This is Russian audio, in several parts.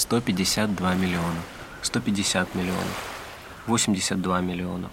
152 миллиона, 150 миллионов, 82 миллиона,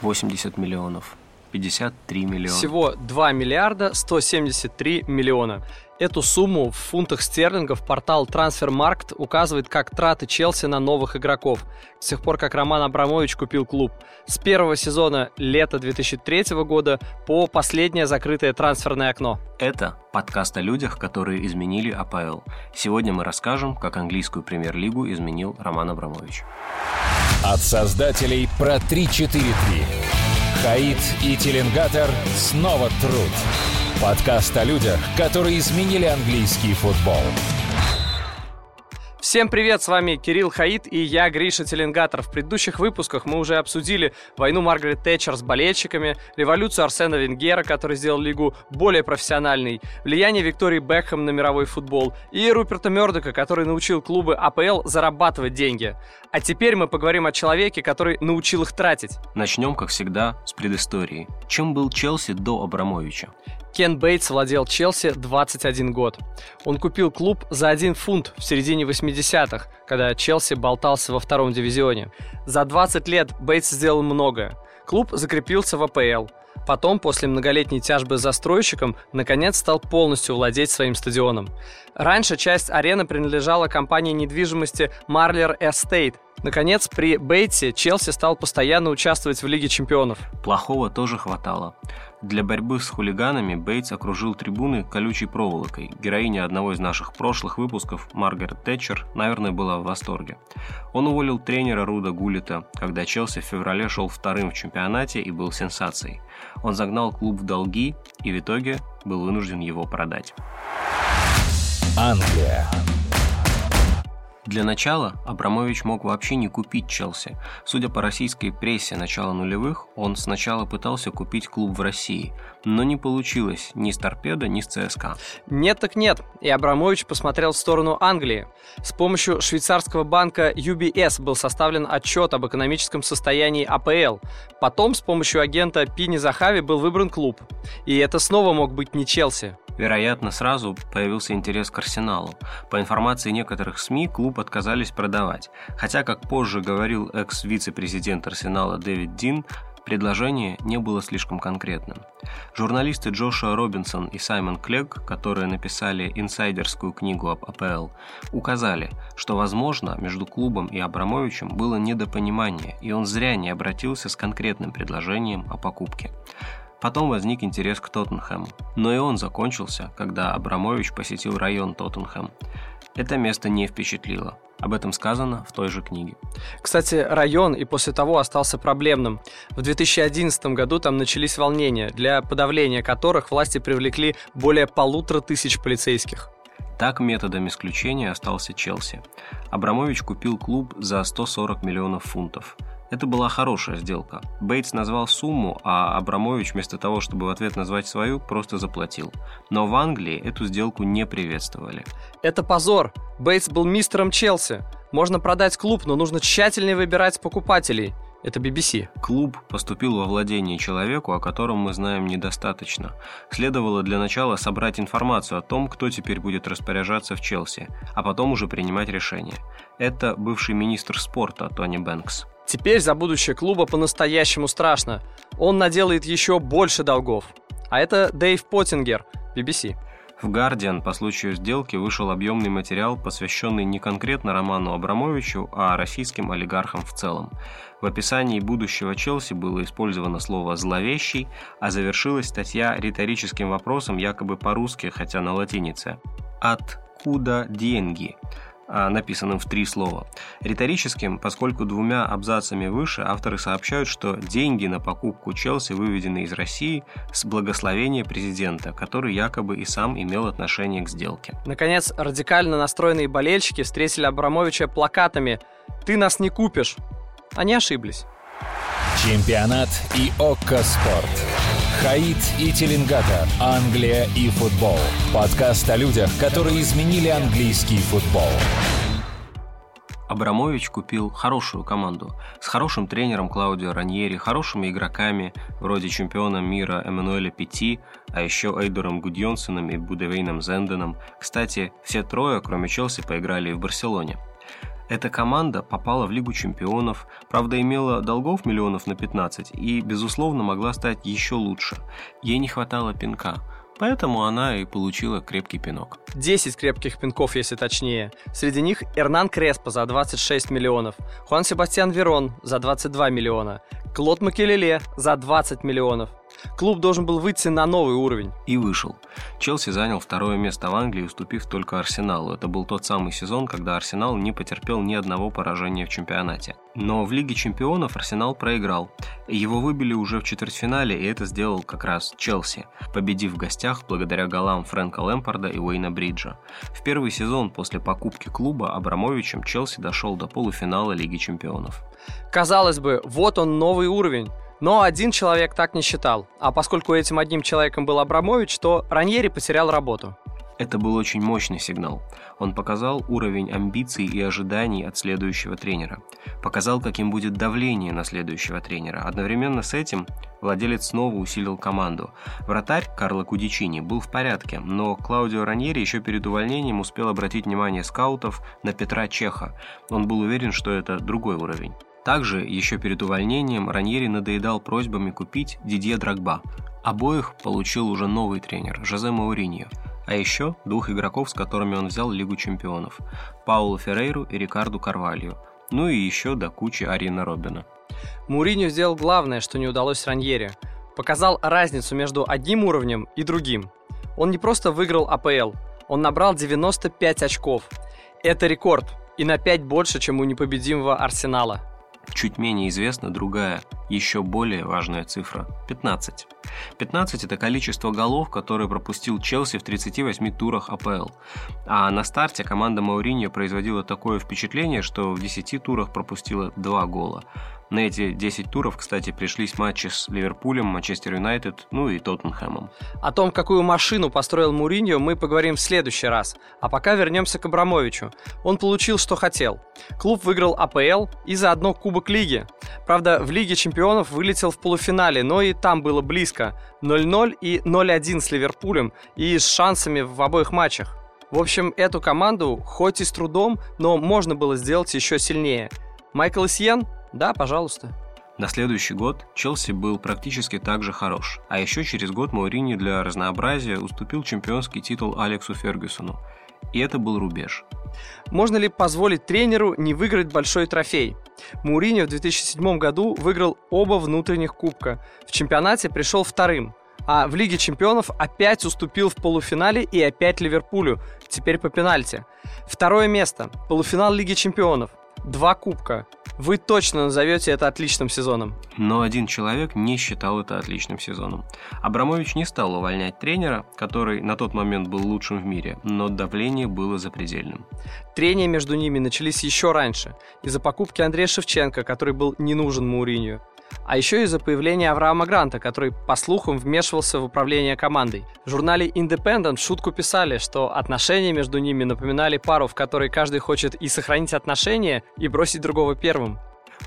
80 миллионов, 53 миллиона. Всего 2 миллиарда 173 миллиона. Эту сумму в фунтах стерлингов портал Transfermarkt указывает как траты Челси на новых игроков. С тех пор, как Роман Абрамович купил клуб. С первого сезона лета 2003 года по последнее закрытое трансферное окно. Это подкаст о людях, которые изменили АПЛ. Сегодня мы расскажем, как английскую премьер-лигу изменил Роман Абрамович. От создателей про 3-4-3. Хаид и Теленгатор снова труд. Подкаст о людях, которые изменили английский футбол. Всем привет, с вами Кирилл Хаид и я, Гриша Теленгатор. В предыдущих выпусках мы уже обсудили войну Маргарет Тэтчер с болельщиками, революцию Арсена Венгера, который сделал лигу более профессиональной, влияние Виктории Бекхэм на мировой футбол и Руперта Мердока, который научил клубы АПЛ зарабатывать деньги. А теперь мы поговорим о человеке, который научил их тратить. Начнем, как всегда, с предыстории. Чем был Челси до Абрамовича? Кен Бейтс владел Челси 21 год. Он купил клуб за 1 фунт в середине 80-х, когда Челси болтался во втором дивизионе. За 20 лет Бейтс сделал многое. Клуб закрепился в АПЛ. Потом, после многолетней тяжбы с застройщиком, наконец стал полностью владеть своим стадионом. Раньше часть арены принадлежала компании недвижимости Marler Estate. Наконец, при Бейтсе Челси стал постоянно участвовать в Лиге чемпионов. Плохого тоже хватало. Для борьбы с хулиганами Бейтс окружил трибуны колючей проволокой. Героиня одного из наших прошлых выпусков, Маргарет Тэтчер, наверное, была в восторге. Он уволил тренера Руда Гулита, когда Челси в феврале шел вторым в чемпионате и был сенсацией. Он загнал клуб в долги и в итоге был вынужден его продать. Англия. Для начала Абрамович мог вообще не купить Челси. Судя по российской прессе начала нулевых, он сначала пытался купить клуб в России, но не получилось ни с Торпедо, ни с ЦСКА. Нет так нет, и Абрамович посмотрел в сторону Англии. С помощью швейцарского банка UBS был составлен отчет об экономическом состоянии АПЛ. Потом с помощью агента Пини Захави был выбран клуб. И это снова мог быть не Челси. Вероятно, сразу появился интерес к Арсеналу. По информации некоторых СМИ, клуб отказались продавать. Хотя, как позже говорил экс-вице-президент Арсенала Дэвид Дин, предложение не было слишком конкретным. Журналисты Джошуа Робинсон и Саймон Клег, которые написали инсайдерскую книгу об АПЛ, указали, что, возможно, между клубом и Абрамовичем было недопонимание, и он зря не обратился с конкретным предложением о покупке. Потом возник интерес к Тоттенхэму, но и он закончился, когда Абрамович посетил район Тоттенхэм. Это место не впечатлило. Об этом сказано в той же книге. Кстати, район и после того остался проблемным. В 2011 году там начались волнения, для подавления которых власти привлекли более полутора тысяч полицейских. Так методом исключения остался Челси. Абрамович купил клуб за 140 миллионов фунтов. Это была хорошая сделка. Бейтс назвал сумму, а Абрамович вместо того, чтобы в ответ назвать свою, просто заплатил. Но в Англии эту сделку не приветствовали. Это позор. Бейтс был мистером Челси. Можно продать клуб, но нужно тщательнее выбирать покупателей. Это BBC. Клуб поступил во владение человеку, о котором мы знаем недостаточно. Следовало для начала собрать информацию о том, кто теперь будет распоряжаться в Челси, а потом уже принимать решение. Это бывший министр спорта Тони Бэнкс. Теперь за будущее клуба по-настоящему страшно. Он наделает еще больше долгов. А это Дэйв Поттингер, BBC. В «Гардиан» по случаю сделки вышел объемный материал, посвященный не конкретно Роману Абрамовичу, а российским олигархам в целом. В описании будущего Челси было использовано слово «зловещий», а завершилась статья риторическим вопросом якобы по-русски, хотя на латинице. «Откуда деньги?» А, написанным в три слова. Риторическим, поскольку двумя абзацами выше авторы сообщают, что деньги на покупку Челси выведены из России с благословения президента, который якобы и сам имел отношение к сделке. Наконец, радикально настроенные болельщики встретили Абрамовича плакатами «Ты нас не купишь». Они ошиблись. Чемпионат и ОККО Спорт. Хаид и Теленгатор. Англия и футбол. Подкаст о людях, которые изменили английский футбол. Абрамович купил хорошую команду с хорошим тренером Клаудио Раньери, хорошими игроками вроде чемпиона мира Эммануэля Пяти, а еще Эйдором Гудьонсеном и Будевейном Зенденом. Кстати, все трое, кроме Челси, поиграли в Барселоне. Эта команда попала в Лигу чемпионов, правда имела долгов миллионов на 15 и, безусловно, могла стать еще лучше. Ей не хватало пинка – Поэтому она и получила крепкий пинок. 10 крепких пинков, если точнее. Среди них Эрнан Креспо за 26 миллионов, Хуан Себастьян Верон за 22 миллиона, Клод Макелеле за 20 миллионов, Клуб должен был выйти на новый уровень. И вышел. Челси занял второе место в Англии, уступив только Арсеналу. Это был тот самый сезон, когда Арсенал не потерпел ни одного поражения в чемпионате. Но в Лиге чемпионов Арсенал проиграл. Его выбили уже в четвертьфинале, и это сделал как раз Челси, победив в гостях благодаря голам Фрэнка Лэмпорда и Уэйна Бриджа. В первый сезон после покупки клуба Абрамовичем Челси дошел до полуфинала Лиги чемпионов. Казалось бы, вот он новый уровень. Но один человек так не считал, а поскольку этим одним человеком был Абрамович, то Раньери потерял работу. Это был очень мощный сигнал. Он показал уровень амбиций и ожиданий от следующего тренера. Показал, каким будет давление на следующего тренера. Одновременно с этим владелец снова усилил команду. Вратарь Карло Кудичини был в порядке, но Клаудио Раньери еще перед увольнением успел обратить внимание скаутов на Петра Чеха. Он был уверен, что это другой уровень. Также, еще перед увольнением, Раньери надоедал просьбами купить Дидье Драгба. Обоих получил уже новый тренер, Жозе Мауриньо. А еще двух игроков, с которыми он взял Лигу чемпионов – Паулу Феррейру и Рикарду Карвалью. Ну и еще до кучи Арина Робина. Мауриньо сделал главное, что не удалось Раньери. Показал разницу между одним уровнем и другим. Он не просто выиграл АПЛ, он набрал 95 очков. Это рекорд, и на 5 больше, чем у непобедимого Арсенала. Чуть менее известна другая, еще более важная цифра – 15. 15 – это количество голов, которые пропустил Челси в 38 турах АПЛ. А на старте команда Мауриньо производила такое впечатление, что в 10 турах пропустила 2 гола. На эти 10 туров, кстати, пришлись матчи с Ливерпулем, Манчестер Юнайтед, ну и Тоттенхэмом. О том, какую машину построил Муриньо, мы поговорим в следующий раз. А пока вернемся к Абрамовичу. Он получил, что хотел. Клуб выиграл АПЛ и заодно Кубок Лиги. Правда, в Лиге чемпионов вылетел в полуфинале, но и там было близко. 0-0 и 0-1 с Ливерпулем и с шансами в обоих матчах. В общем, эту команду, хоть и с трудом, но можно было сделать еще сильнее. Майкл Сьен да, пожалуйста. На следующий год Челси был практически так же хорош, а еще через год Маурини для разнообразия уступил чемпионский титул Алексу Фергюсону. И это был рубеж. Можно ли позволить тренеру не выиграть большой трофей? Маурини в 2007 году выиграл оба внутренних кубка. В чемпионате пришел вторым, а в Лиге чемпионов опять уступил в полуфинале и опять Ливерпулю, теперь по пенальти. Второе место. Полуфинал Лиги чемпионов. Два кубка. Вы точно назовете это отличным сезоном. Но один человек не считал это отличным сезоном. Абрамович не стал увольнять тренера, который на тот момент был лучшим в мире, но давление было запредельным. Трения между ними начались еще раньше, из-за покупки Андрея Шевченко, который был не нужен Мауринью. А еще из-за появления Авраама Гранта, который, по слухам, вмешивался в управление командой. В журнале Independent в шутку писали, что отношения между ними напоминали пару, в которой каждый хочет и сохранить отношения, и бросить другого первым.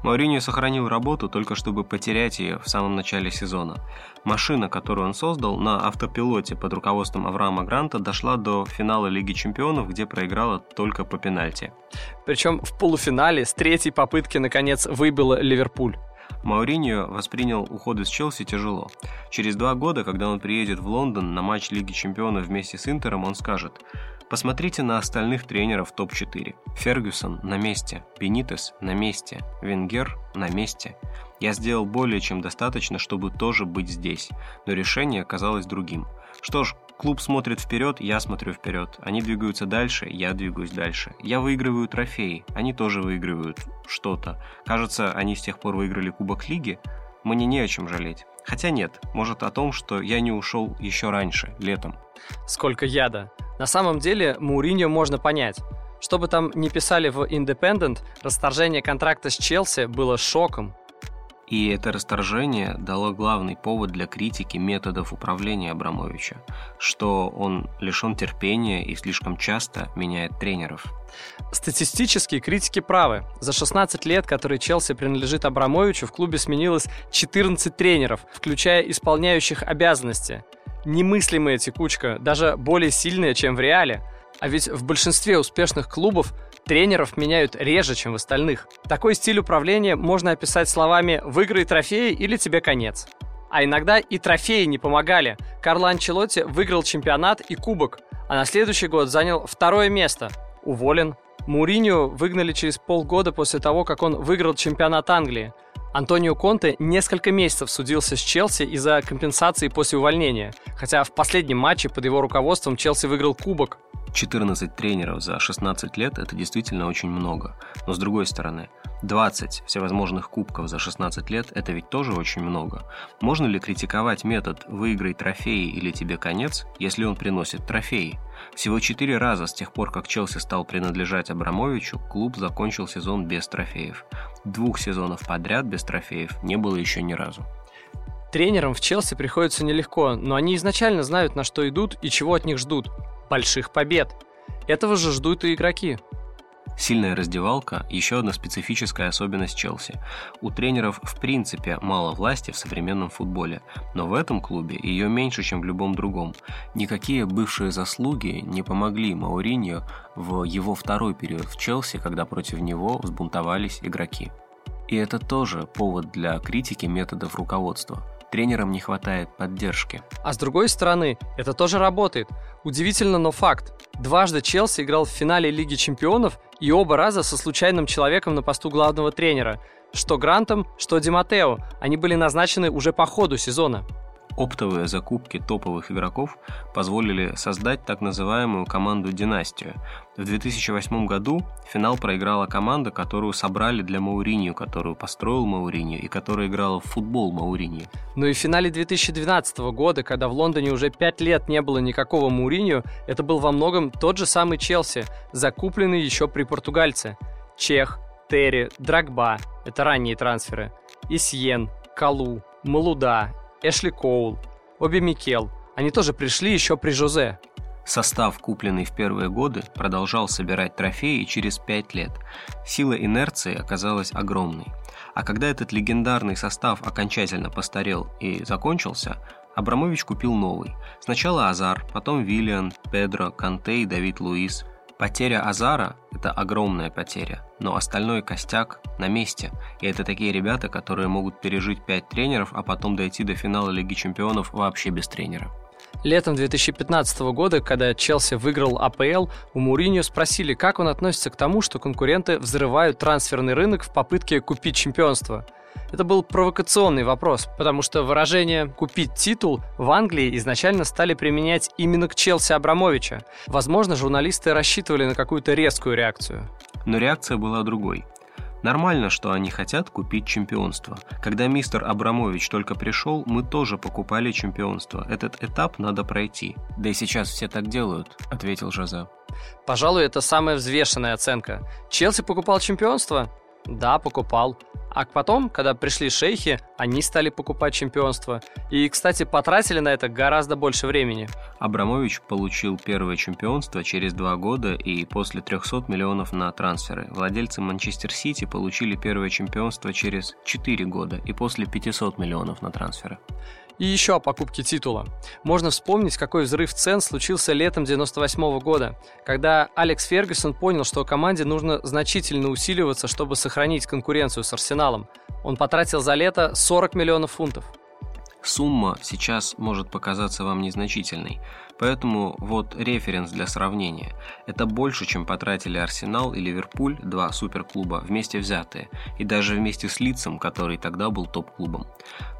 Мауриньо сохранил работу только чтобы потерять ее в самом начале сезона. Машина, которую он создал на автопилоте под руководством Авраама Гранта, дошла до финала Лиги Чемпионов, где проиграла только по пенальти. Причем в полуфинале с третьей попытки наконец выбила Ливерпуль. Мауриньо воспринял уход из Челси тяжело. Через два года, когда он приедет в Лондон на матч Лиги Чемпионов вместе с Интером, он скажет Посмотрите на остальных тренеров топ-4. Фергюсон на месте, Бенитес на месте, Венгер на месте. Я сделал более чем достаточно, чтобы тоже быть здесь, но решение оказалось другим. Что ж, Клуб смотрит вперед, я смотрю вперед. Они двигаются дальше, я двигаюсь дальше. Я выигрываю трофеи, они тоже выигрывают что-то. Кажется, они с тех пор выиграли Кубок Лиги. Мне не о чем жалеть. Хотя нет, может о том, что я не ушел еще раньше, летом. Сколько яда. На самом деле, Муриньо можно понять. Что бы там ни писали в Independent, расторжение контракта с Челси было шоком. И это расторжение дало главный повод для критики методов управления Абрамовича, что он лишен терпения и слишком часто меняет тренеров. Статистически критики правы. За 16 лет, которые Челси принадлежит Абрамовичу, в клубе сменилось 14 тренеров, включая исполняющих обязанности. Немыслимая текучка, даже более сильная, чем в Реале. А ведь в большинстве успешных клубов тренеров меняют реже, чем в остальных. Такой стиль управления можно описать словами «выиграй трофеи или тебе конец». А иногда и трофеи не помогали. Карло Анчелотти выиграл чемпионат и кубок, а на следующий год занял второе место. Уволен. Муринью выгнали через полгода после того, как он выиграл чемпионат Англии. Антонио Конте несколько месяцев судился с Челси из-за компенсации после увольнения, хотя в последнем матче под его руководством Челси выиграл кубок. 14 тренеров за 16 лет – это действительно очень много. Но с другой стороны, 20 всевозможных кубков за 16 лет – это ведь тоже очень много. Можно ли критиковать метод «выиграй трофеи или тебе конец», если он приносит трофеи? Всего 4 раза с тех пор, как Челси стал принадлежать Абрамовичу, клуб закончил сезон без трофеев. Двух сезонов подряд без трофеев не было еще ни разу. Тренерам в Челси приходится нелегко, но они изначально знают, на что идут и чего от них ждут больших побед. Этого же ждут и игроки. Сильная раздевалка – еще одна специфическая особенность Челси. У тренеров в принципе мало власти в современном футболе, но в этом клубе ее меньше, чем в любом другом. Никакие бывшие заслуги не помогли Мауриньо в его второй период в Челси, когда против него взбунтовались игроки. И это тоже повод для критики методов руководства тренерам не хватает поддержки. А с другой стороны, это тоже работает. Удивительно, но факт. Дважды Челси играл в финале Лиги Чемпионов и оба раза со случайным человеком на посту главного тренера. Что Грантом, что Ди Матео. Они были назначены уже по ходу сезона. Оптовые закупки топовых игроков позволили создать так называемую команду-династию. В 2008 году финал проиграла команда, которую собрали для Мауринью, которую построил Мауринью и которая играла в футбол Мауринью. Ну и в финале 2012 года, когда в Лондоне уже пять лет не было никакого Мауринью, это был во многом тот же самый Челси, закупленный еще при португальце. Чех, Терри, Драгба – это ранние трансферы. Исьен, Калу, Малуда, Эшли Коул, Оби Микел. Они тоже пришли еще при Жозе. Состав, купленный в первые годы, продолжал собирать трофеи через пять лет. Сила инерции оказалась огромной. А когда этот легендарный состав окончательно постарел и закончился, Абрамович купил новый. Сначала Азар, потом Виллиан, Педро, Канте и Давид Луис. Потеря Азара – это огромная потеря, но остальной костяк на месте. И это такие ребята, которые могут пережить 5 тренеров, а потом дойти до финала Лиги Чемпионов вообще без тренера. Летом 2015 года, когда Челси выиграл АПЛ, у Муриньо спросили, как он относится к тому, что конкуренты взрывают трансферный рынок в попытке купить чемпионство – это был провокационный вопрос, потому что выражение «купить титул» в Англии изначально стали применять именно к Челси Абрамовича. Возможно, журналисты рассчитывали на какую-то резкую реакцию. Но реакция была другой. Нормально, что они хотят купить чемпионство. Когда мистер Абрамович только пришел, мы тоже покупали чемпионство. Этот этап надо пройти. Да и сейчас все так делают, ответил Жозе. Пожалуй, это самая взвешенная оценка. Челси покупал чемпионство? Да, покупал. А потом, когда пришли шейхи, они стали покупать чемпионство. И, кстати, потратили на это гораздо больше времени. Абрамович получил первое чемпионство через два года и после 300 миллионов на трансферы. Владельцы Манчестер Сити получили первое чемпионство через 4 года и после 500 миллионов на трансферы. И еще о покупке титула. Можно вспомнить, какой взрыв цен случился летом 98 года, когда Алекс Фергюсон понял, что команде нужно значительно усиливаться, чтобы сохранить конкуренцию с Арсеналом. Он потратил за лето 40 миллионов фунтов. Сумма сейчас может показаться вам незначительной, поэтому вот референс для сравнения. Это больше, чем потратили Арсенал и Ливерпуль, два суперклуба, вместе взятые, и даже вместе с Лицем, который тогда был топ-клубом.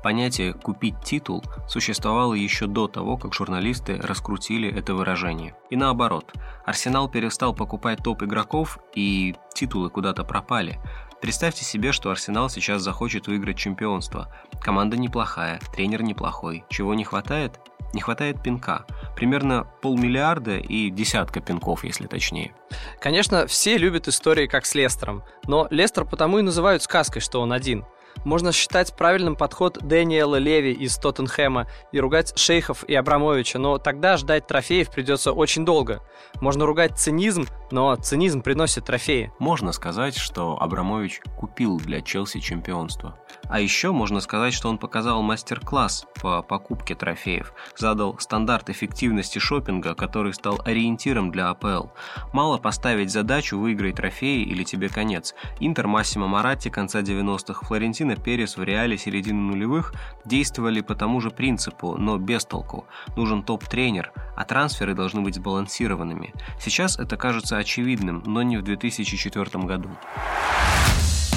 Понятие «купить титул» существовало еще до того, как журналисты раскрутили это выражение. И наоборот, Арсенал перестал покупать топ-игроков, и титулы куда-то пропали, Представьте себе, что Арсенал сейчас захочет выиграть чемпионство. Команда неплохая, тренер неплохой. Чего не хватает? Не хватает пинка. Примерно полмиллиарда и десятка пинков, если точнее. Конечно, все любят истории как с Лестером, но Лестер потому и называют сказкой, что он один. Можно считать правильным подход Дэниела Леви из Тоттенхэма и ругать Шейхов и Абрамовича, но тогда ждать трофеев придется очень долго. Можно ругать цинизм, но цинизм приносит трофеи. Можно сказать, что Абрамович купил для Челси чемпионство. А еще можно сказать, что он показал мастер-класс по покупке трофеев, задал стандарт эффективности шопинга, который стал ориентиром для АПЛ. Мало поставить задачу выиграть трофеи или тебе конец. Интер Массимо Маратти конца 90-х, Флорентино Перес в Реале середины нулевых действовали по тому же принципу, но без толку. Нужен топ-тренер, а трансферы должны быть сбалансированными. Сейчас это кажется очевидным, но не в 2004 году.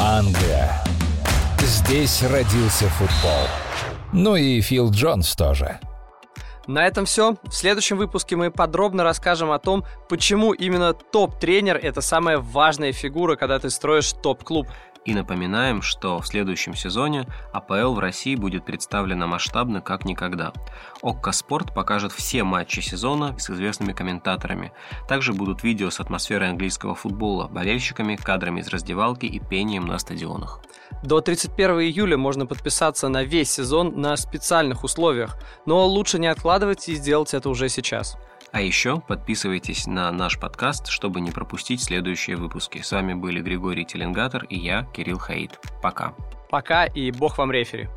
Англия. Здесь родился футбол. Ну и Фил Джонс тоже. На этом все. В следующем выпуске мы подробно расскажем о том, почему именно топ-тренер – это самая важная фигура, когда ты строишь топ-клуб. И напоминаем, что в следующем сезоне АПЛ в России будет представлена масштабно как никогда. ОККО Спорт покажет все матчи сезона с известными комментаторами. Также будут видео с атмосферой английского футбола, болельщиками, кадрами из раздевалки и пением на стадионах. До 31 июля можно подписаться на весь сезон на специальных условиях, но лучше не откладывать и сделать это уже сейчас. А еще подписывайтесь на наш подкаст, чтобы не пропустить следующие выпуски. С вами были Григорий Теленгатор и я, Кирилл Хаид. Пока. Пока и бог вам рефери.